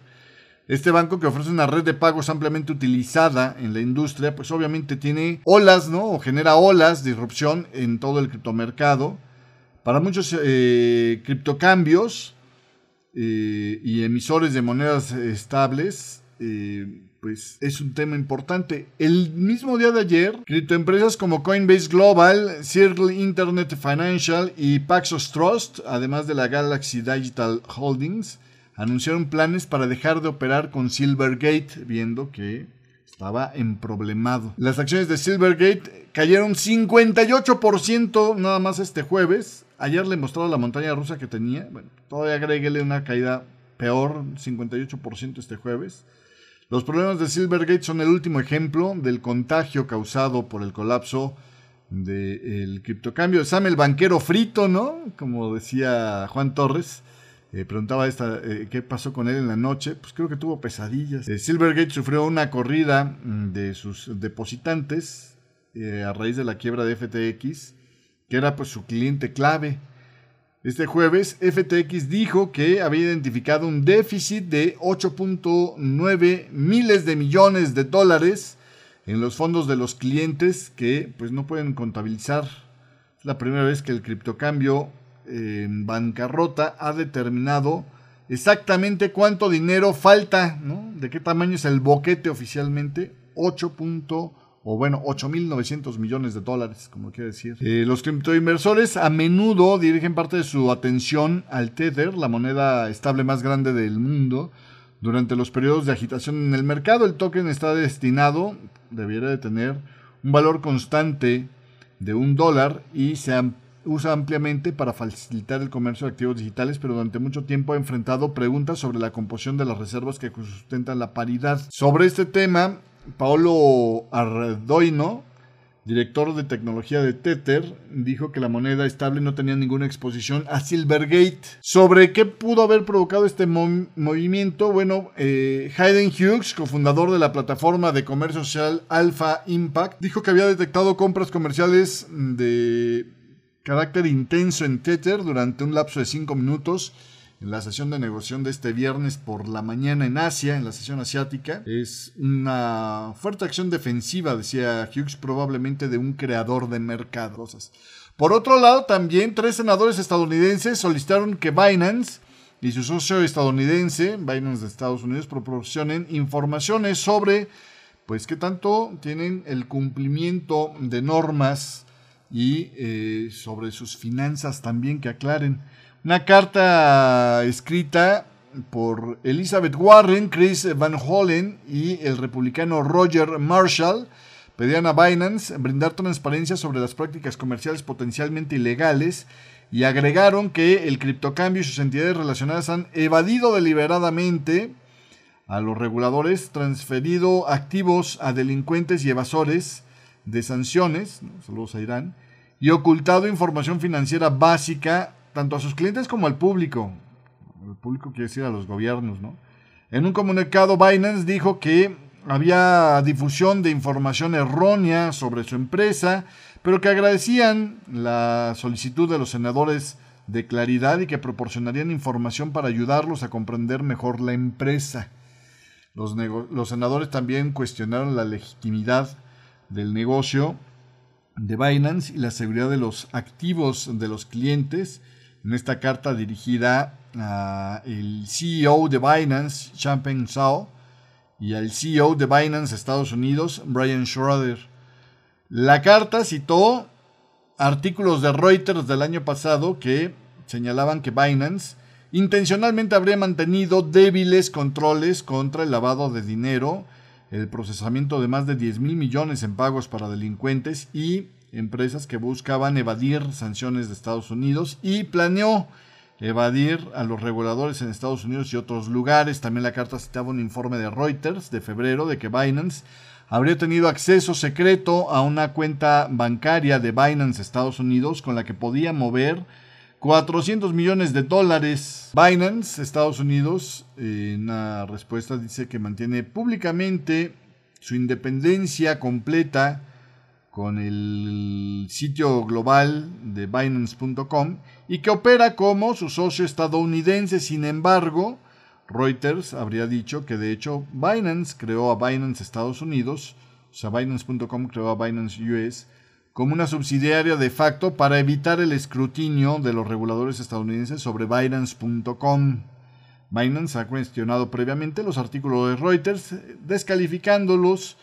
Este banco que ofrece una red de pagos ampliamente utilizada en la industria, pues obviamente tiene olas, ¿no? O genera olas, de disrupción en todo el criptomercado. Para muchos eh, criptocambios eh, y emisores de monedas estables, eh, pues es un tema importante. El mismo día de ayer, criptoempresas como Coinbase Global, Circle Internet Financial y Paxos Trust, además de la Galaxy Digital Holdings, anunciaron planes para dejar de operar con Silvergate, viendo que estaba emproblemado. Las acciones de Silvergate cayeron 58% nada más este jueves. Ayer le mostraba la montaña rusa que tenía. Bueno, todavía agréguele una caída peor, 58% este jueves. Los problemas de Silvergate son el último ejemplo del contagio causado por el colapso del criptocambio. Sam el banquero frito, ¿no? Como decía Juan Torres. Eh, preguntaba esta, eh, qué pasó con él en la noche. Pues creo que tuvo pesadillas. Eh, Silvergate sufrió una corrida mm, de sus depositantes a raíz de la quiebra de FTX, que era pues su cliente clave. Este jueves, FTX dijo que había identificado un déficit de 8.9 miles de millones de dólares en los fondos de los clientes que pues no pueden contabilizar. Es la primera vez que el criptocambio en bancarrota ha determinado exactamente cuánto dinero falta, ¿no? De qué tamaño es el boquete oficialmente, 8. o bueno, 8.900 millones de dólares, como quiere decir. Eh, los criptoinversores a menudo dirigen parte de su atención al Tether, la moneda estable más grande del mundo. Durante los periodos de agitación en el mercado, el token está destinado, debiera de tener un valor constante de un dólar y se usa ampliamente para facilitar el comercio de activos digitales, pero durante mucho tiempo ha enfrentado preguntas sobre la composición de las reservas que sustentan la paridad. Sobre este tema, Paolo Ardoino, director de tecnología de Tether, dijo que la moneda estable no tenía ninguna exposición a Silvergate. ¿Sobre qué pudo haber provocado este movimiento? Bueno, eh, Hayden Hughes, cofundador de la plataforma de comercio social Alpha Impact, dijo que había detectado compras comerciales de carácter intenso en Tether durante un lapso de 5 minutos en la sesión de negociación de este viernes por la mañana en Asia, en la sesión asiática. Es una fuerte acción defensiva, decía Hughes, probablemente de un creador de mercados. Por otro lado, también tres senadores estadounidenses solicitaron que Binance y su socio estadounidense, Binance de Estados Unidos, proporcionen informaciones sobre, pues, qué tanto tienen el cumplimiento de normas y eh, sobre sus finanzas también que aclaren. Una carta escrita por Elizabeth Warren, Chris Van Hollen y el republicano Roger Marshall pedían a Binance brindar transparencia sobre las prácticas comerciales potencialmente ilegales y agregaron que el criptocambio y sus entidades relacionadas han evadido deliberadamente a los reguladores, transferido activos a delincuentes y evasores de sanciones, saludos a Irán, y ocultado información financiera básica tanto a sus clientes como al público. El público quiere decir a los gobiernos, ¿no? En un comunicado, Binance dijo que había difusión de información errónea sobre su empresa, pero que agradecían la solicitud de los senadores de claridad y que proporcionarían información para ayudarlos a comprender mejor la empresa. Los, los senadores también cuestionaron la legitimidad del negocio de Binance y la seguridad de los activos de los clientes. En esta carta dirigida al CEO de Binance, Champagne Zhao, y al CEO de Binance Estados Unidos, Brian Schroeder. La carta citó artículos de Reuters del año pasado que señalaban que Binance intencionalmente habría mantenido débiles controles contra el lavado de dinero, el procesamiento de más de 10 mil millones en pagos para delincuentes y empresas que buscaban evadir sanciones de Estados Unidos y planeó evadir a los reguladores en Estados Unidos y otros lugares. También la carta citaba un informe de Reuters de febrero de que Binance habría tenido acceso secreto a una cuenta bancaria de Binance Estados Unidos con la que podía mover 400 millones de dólares. Binance Estados Unidos en una respuesta dice que mantiene públicamente su independencia completa con el sitio global de Binance.com y que opera como su socio estadounidense. Sin embargo, Reuters habría dicho que de hecho Binance creó a Binance Estados Unidos, o sea, Binance.com creó a Binance US como una subsidiaria de facto para evitar el escrutinio de los reguladores estadounidenses sobre Binance.com. Binance ha cuestionado previamente los artículos de Reuters, descalificándolos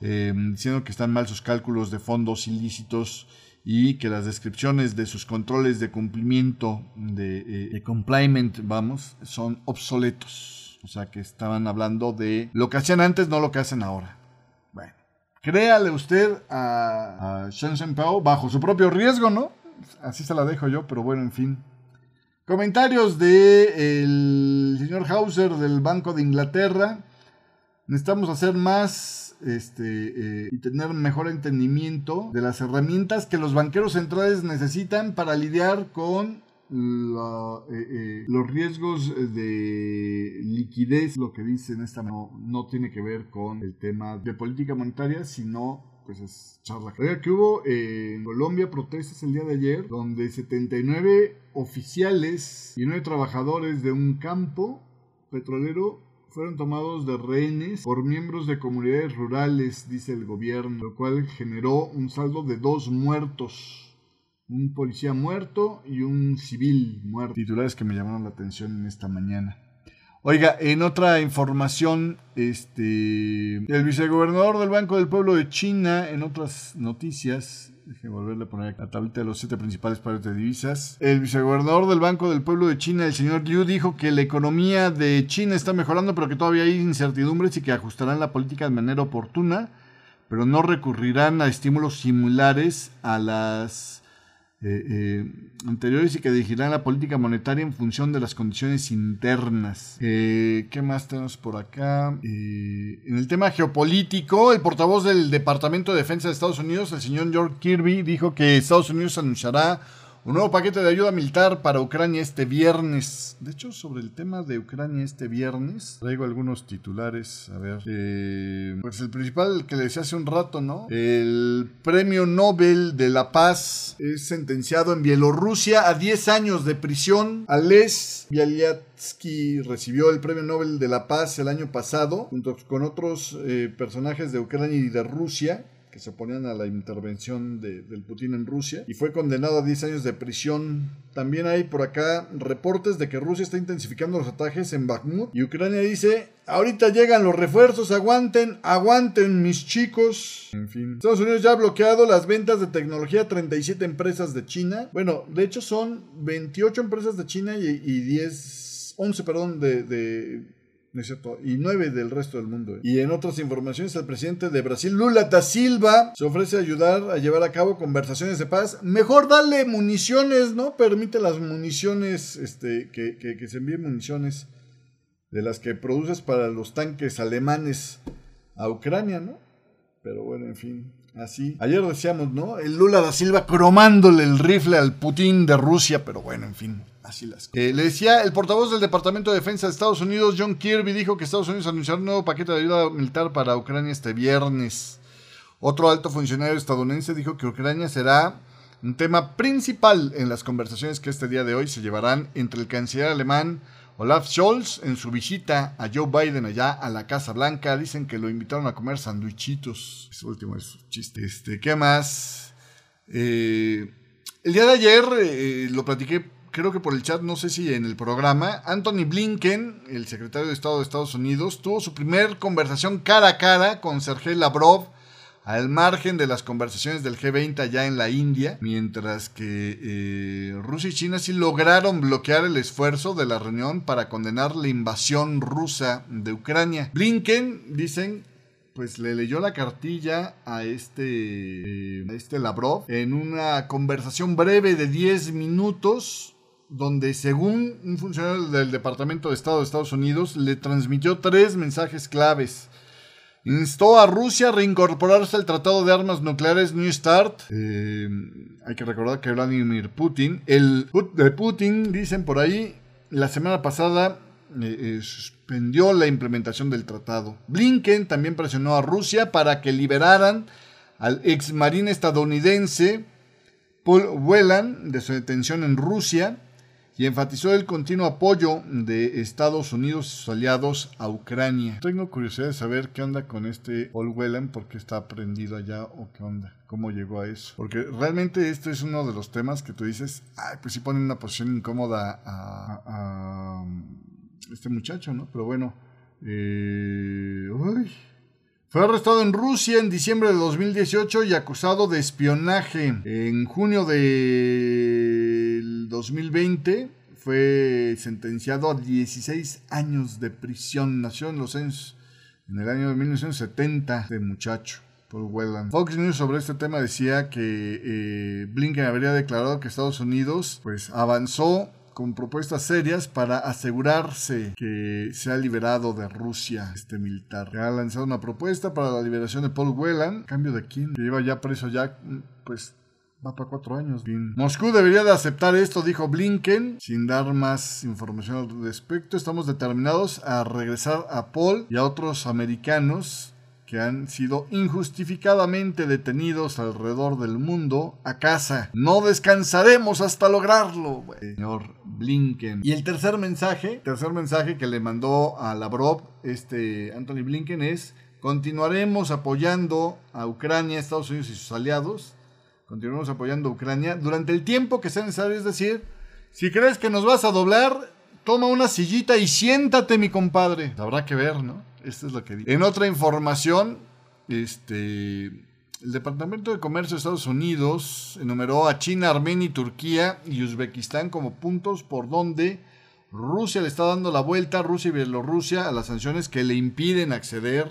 eh, diciendo que están mal sus cálculos de fondos ilícitos y que las descripciones de sus controles de cumplimiento, de, eh, complement, vamos, son obsoletos. O sea que estaban hablando de lo que hacían antes, no lo que hacen ahora. Créale usted a, a Shenzhen Pao bajo su propio riesgo, ¿no? Así se la dejo yo, pero bueno, en fin. Comentarios de el señor Hauser del Banco de Inglaterra. Necesitamos hacer más este, eh, y tener mejor entendimiento de las herramientas que los banqueros centrales necesitan para lidiar con eh, eh, los riesgos de liquidez, lo que dicen esta no, no tiene que ver con el tema de política monetaria, sino pues es charla. Oiga, que hubo en Colombia protestas el día de ayer donde 79 oficiales y 9 trabajadores de un campo petrolero fueron tomados de rehenes por miembros de comunidades rurales, dice el gobierno, lo cual generó un saldo de dos muertos. Un policía muerto y un civil muerto. Titulares que me llamaron la atención en esta mañana. Oiga, en otra información, este, el vicegobernador del Banco del Pueblo de China, en otras noticias, Déjenme volverle a poner la tablita de los siete principales pares de divisas. El vicegobernador del Banco del Pueblo de China, el señor Liu, dijo que la economía de China está mejorando, pero que todavía hay incertidumbres y que ajustarán la política de manera oportuna, pero no recurrirán a estímulos similares a las eh, eh, anteriores y que dirigirán la política monetaria en función de las condiciones internas. Eh, ¿Qué más tenemos por acá? en el tema geopolítico, el portavoz del Departamento de Defensa de Estados Unidos, el señor George Kirby, dijo que Estados Unidos anunciará un nuevo paquete de ayuda militar para Ucrania este viernes. De hecho, sobre el tema de Ucrania este viernes, traigo algunos titulares. A ver. Eh, pues el principal que le decía hace un rato, ¿no? El premio Nobel de la Paz es sentenciado en Bielorrusia a 10 años de prisión. Ales Bialyatsky recibió el premio Nobel de la Paz el año pasado, junto con otros eh, personajes de Ucrania y de Rusia que se oponían a la intervención de, del Putin en Rusia y fue condenado a 10 años de prisión. También hay por acá reportes de que Rusia está intensificando los ataques en Bakhmut y Ucrania dice, ahorita llegan los refuerzos, aguanten, aguanten mis chicos. En fin. Estados Unidos ya ha bloqueado las ventas de tecnología a 37 empresas de China. Bueno, de hecho son 28 empresas de China y, y 10, 11, perdón, de, de y nueve del resto del mundo. Y en otras informaciones, el presidente de Brasil, Lula da Silva, se ofrece a ayudar a llevar a cabo conversaciones de paz. Mejor dale municiones, ¿no? Permite las municiones, este, que, que se envíen municiones de las que produces para los tanques alemanes a Ucrania, ¿no? Pero bueno, en fin, así. Ayer decíamos, ¿no? El Lula da Silva cromándole el rifle al Putin de Rusia, pero bueno, en fin. Así las eh, le decía, el portavoz del Departamento de Defensa de Estados Unidos, John Kirby, dijo que Estados Unidos anunció un nuevo paquete de ayuda militar para Ucrania este viernes. Otro alto funcionario estadounidense dijo que Ucrania será un tema principal en las conversaciones que este día de hoy se llevarán entre el canciller alemán Olaf Scholz en su visita a Joe Biden allá a la Casa Blanca. Dicen que lo invitaron a comer sandwichitos. Ese último es chiste. Este, ¿Qué más? Eh, el día de ayer eh, lo platiqué creo que por el chat, no sé si en el programa, Anthony Blinken, el secretario de Estado de Estados Unidos, tuvo su primer conversación cara a cara con Sergei Lavrov al margen de las conversaciones del G20 allá en la India, mientras que eh, Rusia y China sí lograron bloquear el esfuerzo de la reunión para condenar la invasión rusa de Ucrania. Blinken, dicen, pues le leyó la cartilla a este, eh, a este Lavrov en una conversación breve de 10 minutos donde según un funcionario del Departamento de Estado de Estados Unidos le transmitió tres mensajes claves. Instó a Rusia a reincorporarse al Tratado de Armas Nucleares New START. Eh, hay que recordar que Vladimir Putin, el de Putin, dicen por ahí, la semana pasada eh, eh, suspendió la implementación del tratado. Blinken también presionó a Rusia para que liberaran al ex marine estadounidense Paul Whelan de su detención en Rusia y enfatizó el continuo apoyo de Estados Unidos y sus aliados a Ucrania. Tengo curiosidad de saber qué onda con este Whelan, por qué está prendido allá o qué onda, cómo llegó a eso. Porque realmente este es uno de los temas que tú dices, ay, pues sí pone una posición incómoda a, este muchacho, ¿no? Pero bueno, eh, Fue arrestado en Rusia en diciembre de 2018 y acusado de espionaje. En junio de 2020 fue sentenciado a 16 años de prisión. Nació en los años, en el año de 1970, de muchacho. Paul Whelan. Fox News sobre este tema decía que eh, Blinken habría declarado que Estados Unidos pues avanzó con propuestas serias para asegurarse que se ha liberado de Rusia este militar. Ha lanzado una propuesta para la liberación de Paul Whelan. ¿Cambio de quién? Que lleva ya preso ya pues Va para cuatro años. Moscú debería de aceptar esto, dijo Blinken, sin dar más información al respecto. Estamos determinados a regresar a Paul y a otros americanos que han sido injustificadamente detenidos alrededor del mundo a casa. No descansaremos hasta lograrlo, señor Blinken. Y el tercer mensaje, tercer mensaje que le mandó a Lavrov este Anthony Blinken es continuaremos apoyando a Ucrania, Estados Unidos y sus aliados continuemos apoyando a Ucrania durante el tiempo que sea necesario. Es decir, si crees que nos vas a doblar, toma una sillita y siéntate, mi compadre. Habrá que ver, ¿no? Esto es lo que. En otra información, este, el Departamento de Comercio de Estados Unidos enumeró a China, Armenia Turquía y Uzbekistán como puntos por donde Rusia le está dando la vuelta, Rusia y Bielorrusia, a las sanciones que le impiden acceder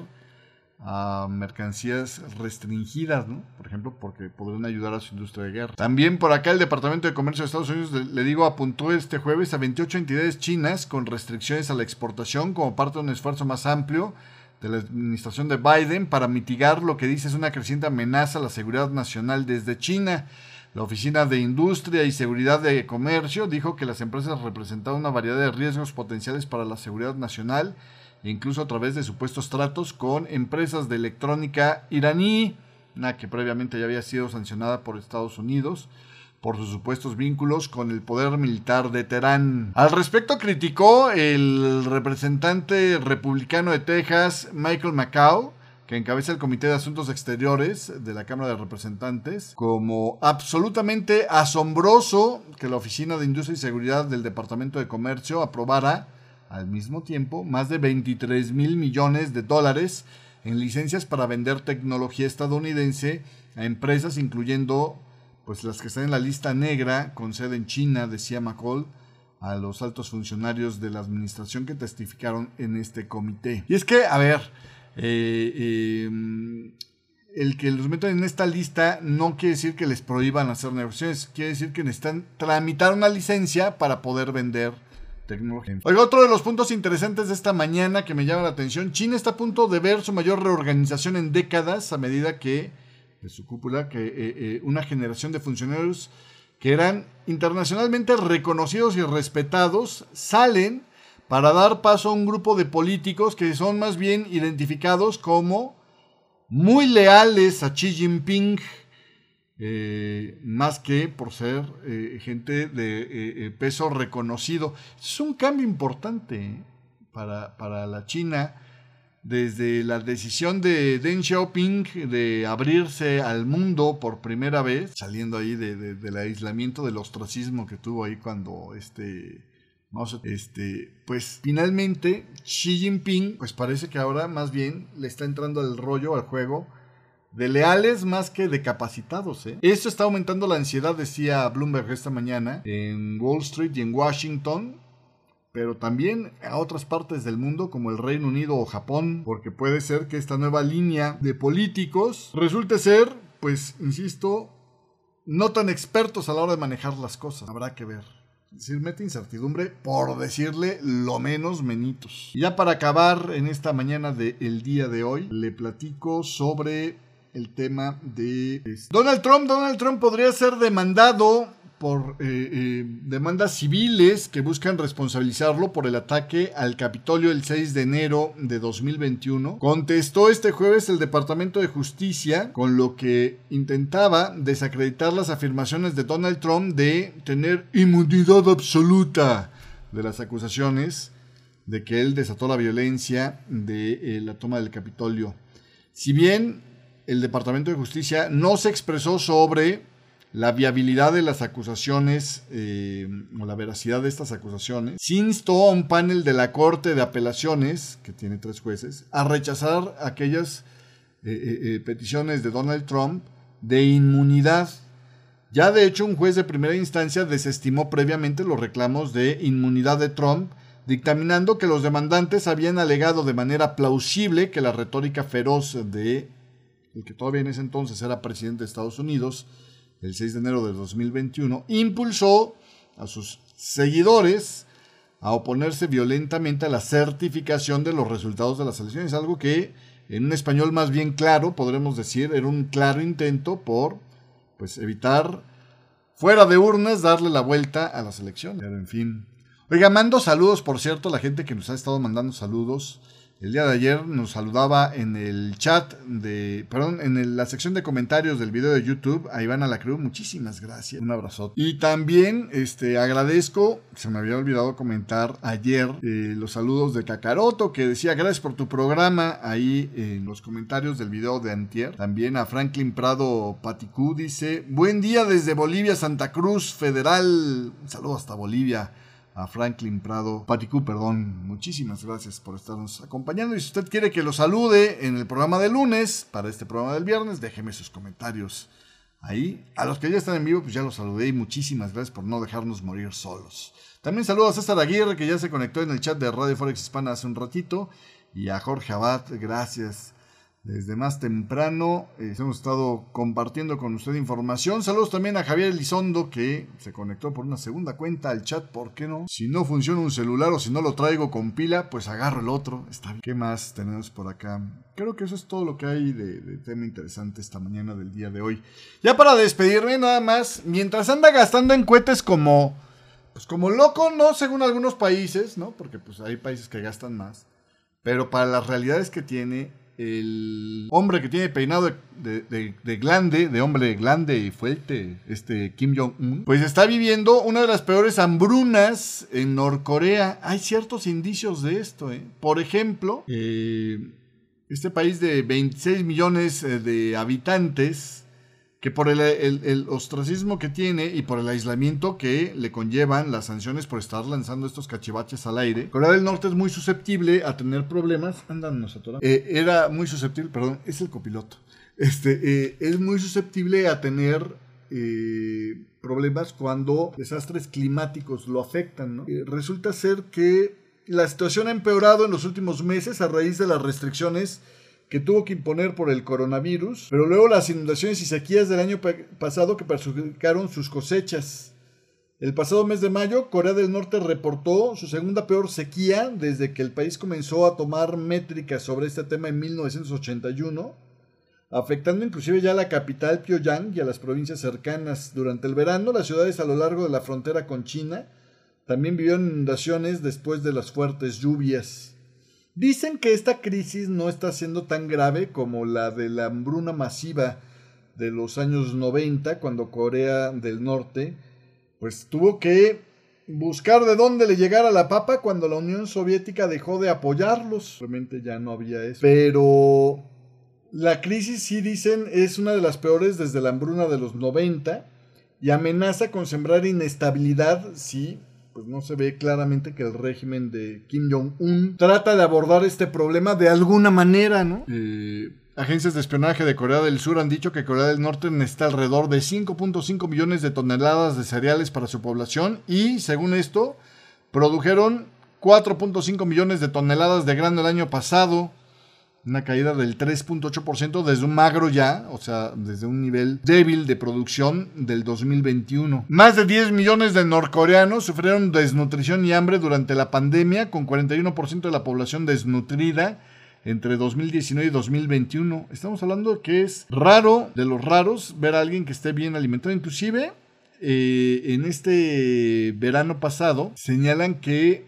a mercancías restringidas, ¿no? Por ejemplo, porque podrían ayudar a su industria de guerra. También por acá el Departamento de Comercio de Estados Unidos, le, digo, apuntó este jueves a 28 entidades chinas con restricciones a la exportación como parte de un esfuerzo más amplio de la administración de Biden para mitigar lo que dice es una creciente amenaza a la seguridad nacional desde China. La Oficina de Industria y Seguridad de Comercio dijo que las empresas representaban una variedad de riesgos potenciales para la seguridad nacional, incluso a través de supuestos tratos con empresas de electrónica iraní, una que previamente ya había sido sancionada por Estados Unidos por sus supuestos vínculos con el poder militar de Teherán. Al respecto criticó el representante republicano de Texas, Michael McCall, que encabeza el Comité de Asuntos Exteriores de la Cámara de Representantes, como absolutamente asombroso que la Oficina de Industria y Seguridad del Departamento de Comercio aprobara al mismo tiempo más de 23 mil millones de dólares en licencias para vender tecnología estadounidense a empresas incluyendo pues las que están en la lista negra con sede en China, decía McCall, a los altos funcionarios de la administración que testificaron en este comité. Y es que, a ver, eh, em, el que los metan en esta lista no quiere decir que les prohíban hacer negociaciones, quiere decir que necesitan tramitar una licencia para poder vender tecnología. Oiga, otro de los puntos interesantes de esta mañana que me llama la atención, China está a punto de ver su mayor reorganización en décadas a medida que de su cúpula, que eh, eh, una generación de funcionarios que eran internacionalmente reconocidos y respetados salen para dar paso a un grupo de políticos que son más bien identificados como muy leales a Xi Jinping, eh, más que por ser eh, gente de eh, peso reconocido. Es un cambio importante para, para, la China, desde la decisión de Deng Xiaoping de abrirse al mundo por primera vez, saliendo ahí del aislamiento, del ostracismo que tuvo ahí cuando este este, pues finalmente Xi Jinping, pues parece que ahora más bien le está entrando el rollo al juego de leales más que de capacitados. ¿eh? Esto está aumentando la ansiedad, decía Bloomberg esta mañana, en Wall Street y en Washington, pero también a otras partes del mundo como el Reino Unido o Japón, porque puede ser que esta nueva línea de políticos resulte ser, pues, insisto, no tan expertos a la hora de manejar las cosas. Habrá que ver decir, mete incertidumbre por decirle lo menos menitos. Y ya para acabar en esta mañana del día de hoy, le platico sobre el tema de Donald Trump. Donald Trump podría ser demandado por eh, eh, demandas civiles que buscan responsabilizarlo por el ataque al Capitolio el 6 de enero de 2021. Contestó este jueves el Departamento de Justicia con lo que intentaba desacreditar las afirmaciones de Donald Trump de tener inmunidad absoluta de las acusaciones de que él desató la violencia de eh, la toma del Capitolio. Si bien el Departamento de Justicia no se expresó sobre la viabilidad de las acusaciones eh, o la veracidad de estas acusaciones, se instó a un panel de la Corte de Apelaciones, que tiene tres jueces, a rechazar aquellas eh, eh, peticiones de Donald Trump de inmunidad. Ya de hecho un juez de primera instancia desestimó previamente los reclamos de inmunidad de Trump, dictaminando que los demandantes habían alegado de manera plausible que la retórica feroz de el que todavía en ese entonces era presidente de Estados Unidos, el 6 de enero de 2021, impulsó a sus seguidores a oponerse violentamente a la certificación de los resultados de las elecciones, algo que en un español más bien claro, podremos decir, era un claro intento por pues evitar fuera de urnas darle la vuelta a las elecciones. Pero en fin. Oiga, mando saludos, por cierto, a la gente que nos ha estado mandando saludos. El día de ayer nos saludaba en el chat de, perdón, en la sección de comentarios del video de YouTube a Ivana Lacruz. Muchísimas gracias. Un abrazo. Y también este, agradezco, se me había olvidado comentar ayer eh, los saludos de Kakaroto que decía gracias por tu programa ahí en los comentarios del video de Antier. También a Franklin Prado Paticú dice, buen día desde Bolivia, Santa Cruz Federal. Un saludo hasta Bolivia a Franklin Prado, Paticú, perdón, muchísimas gracias por estarnos acompañando. Y si usted quiere que lo salude en el programa de lunes, para este programa del viernes, déjeme sus comentarios ahí. A los que ya están en vivo, pues ya los saludé y muchísimas gracias por no dejarnos morir solos. También saludos a César Aguirre, que ya se conectó en el chat de Radio Forex Hispana hace un ratito, y a Jorge Abad, gracias desde más temprano. Eh, hemos estado compartiendo con usted información. Saludos también a Javier Elizondo que se conectó por una segunda cuenta al chat. ¿Por qué no? Si no funciona un celular o si no lo traigo con pila, pues agarro el otro. Está bien. ¿Qué más tenemos por acá? creo que eso es todo lo que hay de, tema interesante esta mañana del día de hoy. Ya para despedirme, nada más, mientras anda gastando en cohetes como, pues como loco, ¿no? Según algunos países, ¿no? Porque pues hay países que gastan más. Pero para las realidades que tiene, el hombre que tiene peinado de, glande, de hombre glande y fuerte, este Kim Jong-un, pues está viviendo una de las peores hambrunas en Norcorea. Hay ciertos indicios de esto, ¿eh? Por ejemplo, eh, este país de 26 millones eh, de habitantes que por el, ostracismo que tiene y por el aislamiento que le conllevan las sanciones por estar lanzando estos cachivaches al aire, Corea del Norte es muy susceptible a tener problemas. Andan nosotros. Eh, era muy susceptible, perdón, es el copiloto. Este, eh, es muy susceptible a tener eh, problemas cuando desastres climáticos lo afectan. resulta ser que la situación ha empeorado en los últimos meses a raíz de las restricciones que tuvo que imponer por el coronavirus, pero luego las inundaciones y sequías del año pasado que perjudicaron sus cosechas. El pasado mes de mayo, Corea del Norte reportó su segunda peor sequía desde que el país comenzó a tomar métricas sobre este tema en 1981, afectando inclusive ya a la capital Pyongyang y a las provincias cercanas. Durante el verano, las ciudades a lo largo de la frontera con China también vivieron inundaciones después de las fuertes lluvias. Dicen que esta crisis no está siendo tan grave como la de la hambruna masiva de los años 90, cuando Corea del Norte pues tuvo que buscar de dónde le llegara la papa cuando la Unión Soviética dejó de apoyarlos. Realmente ya no había eso. Pero la crisis, sí dicen, es una de las peores desde la hambruna de los 90 y amenaza con sembrar inestabilidad si pues no se ve claramente que el régimen de Kim Jong-un trata de abordar este problema de alguna manera, ¿no? Eh, agencias de espionaje de Corea del Sur han dicho que Corea del Norte necesita alrededor de 5.5 millones de toneladas de cereales para su población y, según esto, produjeron 4.5 millones de toneladas de grano el año pasado una caída del 3.8% desde un magro ya, o sea, desde un nivel débil de producción del 2021. Más de 10 millones de norcoreanos sufrieron desnutrición y hambre durante la pandemia, con 41% de la población desnutrida entre 2019 y 2021. Estamos hablando que es raro, de los raros, ver a alguien que esté bien alimentado. Inclusive, eh, en este verano pasado, señalan que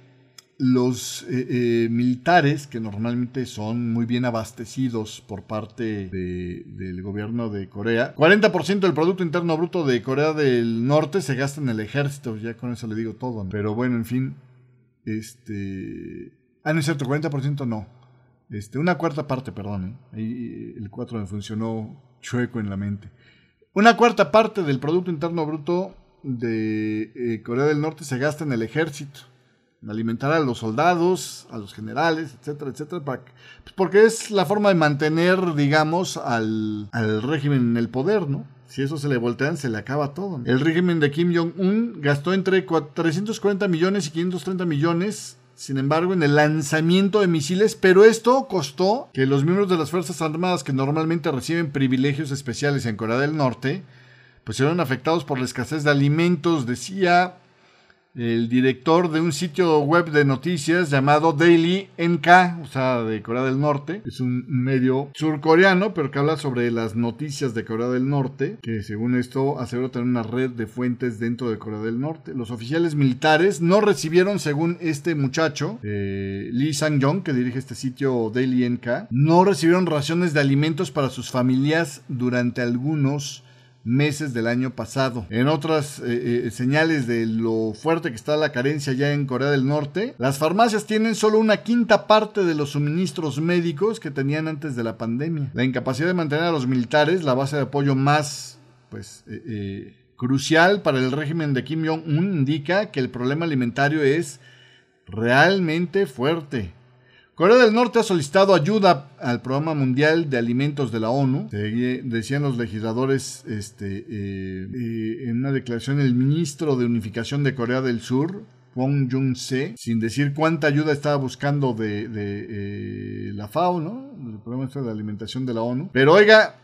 los eh, eh, militares, que normalmente son muy bien abastecidos por parte del gobierno de Corea, 40% del Producto Interno Bruto de Corea del Norte se gasta en el ejército, ya con eso le digo todo. Pero bueno, en fin, este... Ah, no es cierto, 40% no. Este, una cuarta parte, perdón. ¿eh? el 4 me funcionó chueco en la mente. Una cuarta parte del Producto Interno Bruto de Corea del Norte se gasta en el ejército alimentar a los soldados, a los generales, etcétera, etcétera, pues, porque es la forma de mantener, digamos, al, régimen en el poder, ¿no? Si eso se le voltean, se le acaba todo. El régimen de Kim Jong-un gastó entre 340 millones y 530 millones, sin embargo, en el lanzamiento de misiles, pero esto costó que los miembros de las Fuerzas Armadas que normalmente reciben privilegios especiales en Corea del Norte, pues fueron afectados por la escasez de alimentos, decía el director de un sitio web de noticias llamado Daily NK, o sea, de Corea del Norte. Es un medio surcoreano, pero que habla sobre las noticias de Corea del Norte, que según esto asegura tener una red de fuentes dentro de Corea del Norte. Los oficiales militares no recibieron, según este muchacho, eh, Lee Sang-jong, que dirige este sitio Daily NK, no recibieron raciones de alimentos para sus familias durante algunos meses del año pasado. En otras eh, eh, señales de lo fuerte que está la carencia ya en Corea del Norte, las farmacias tienen solo una quinta parte de los suministros médicos que tenían antes de la pandemia. La incapacidad de mantener a los militares, la base de apoyo más, pues, eh, crucial para el régimen de Kim Jong-un, indica que el problema alimentario es realmente fuerte. Corea del Norte ha solicitado ayuda al Programa Mundial de Alimentos de la ONU, decían los legisladores este, eh, eh, en una declaración el ministro de Unificación de Corea del Sur, Wong Jung-se, sin decir cuánta ayuda estaba buscando de, eh, la FAO, ¿no? El Programa de Alimentación de la ONU. Pero oiga,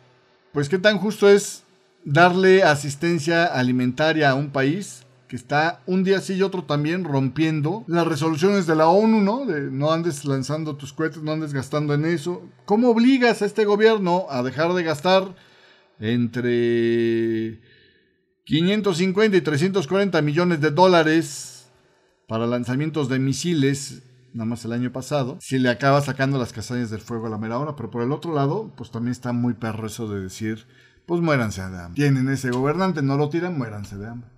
pues qué tan justo es darle asistencia alimentaria a un país que está un día sí y otro también rompiendo las resoluciones de la ONU, ¿no? De no andes lanzando tus cohetes, no andes gastando en eso. ¿Cómo obligas a este gobierno a dejar de gastar entre 550 y 340 millones de dólares para lanzamientos de misiles nada más el año pasado, si le acaba sacando las castañas del fuego a la mera hora. Pero por el otro lado, pues también está muy perro eso de decir, pues muéranse de hambre. Tienen ese gobernante, no lo tiran, muéranse de hambre.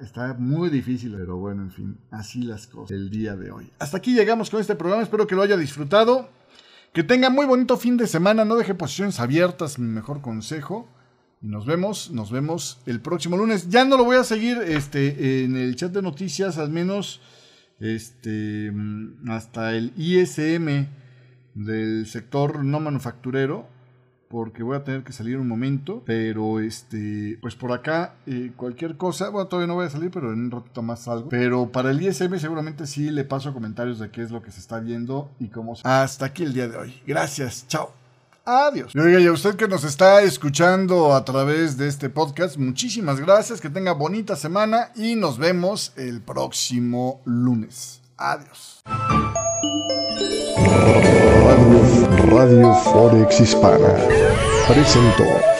Está, muy difícil, pero bueno, en fin, así las cosas el día de hoy. Hasta aquí llegamos con este programa, espero que lo haya disfrutado. Que tenga muy bonito fin de semana, no deje posiciones abiertas, mi mejor consejo. Y nos vemos, nos vemos el próximo lunes. Ya no lo voy a seguir este, en el chat de noticias, al menos este, hasta el ISM del sector no manufacturero, porque voy a tener que salir un momento, pero este, pues por acá eh, cualquier cosa, bueno, todavía no voy a salir, pero en un ratito más salgo, pero para el ISM seguramente sí le paso comentarios de qué es lo que se está viendo y cómo... Hasta aquí el día de hoy. Gracias, chao. Adiós. Y oiga, y a usted que nos está escuchando a través de este podcast, muchísimas gracias, que tenga bonita semana y nos vemos el próximo lunes. Adiós. Radio, Forex Hispana presentó.